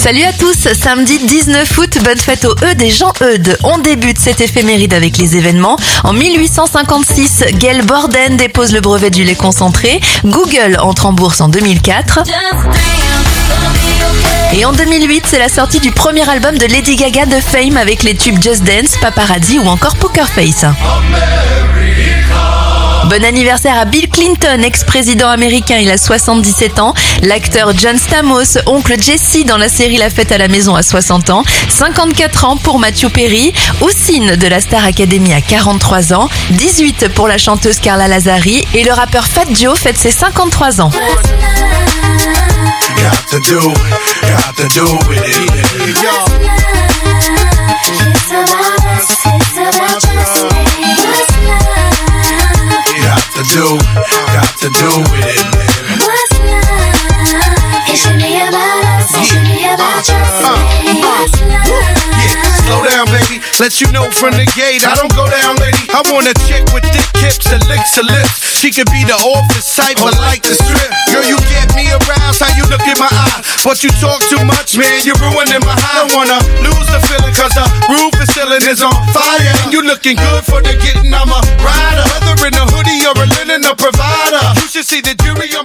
Salut à tous, samedi 19 août, bonne fête aux E des gens Eudes. On débute cette éphéméride avec les événements. En 1856, Gail Borden dépose le brevet du lait concentré. Google entre en bourse en 2004. Et en 2008, c'est la sortie du premier album de Lady Gaga de Fame avec les tubes Just Dance, Paparazzi ou encore Poker Face. Bon anniversaire à Bill Clinton, ex-président américain, il a 77 ans. L'acteur John Stamos, oncle Jesse dans la série La fête à la maison à 60 ans. 54 ans pour Matthew Perry. Ossine de la Star Academy à 43 ans. 18 pour la chanteuse Carla Lazari. Et le rappeur Fat Joe fête ses 53 ans. Got to do with it. Yeah, uh-huh. Uh-huh. slow down, baby. Let you know from the gate, I don't go down, lady. I want a chick with thick hips and licks her lips. She could be the office type, but like the strip. Girl, you get me aroused, how you look in my eye. But you talk too much, man, you're ruining my high. I don't wanna lose the feeling, cause the roof is ceiling is on fire. And you looking good for the getting, I'm a provider. You should see the jury on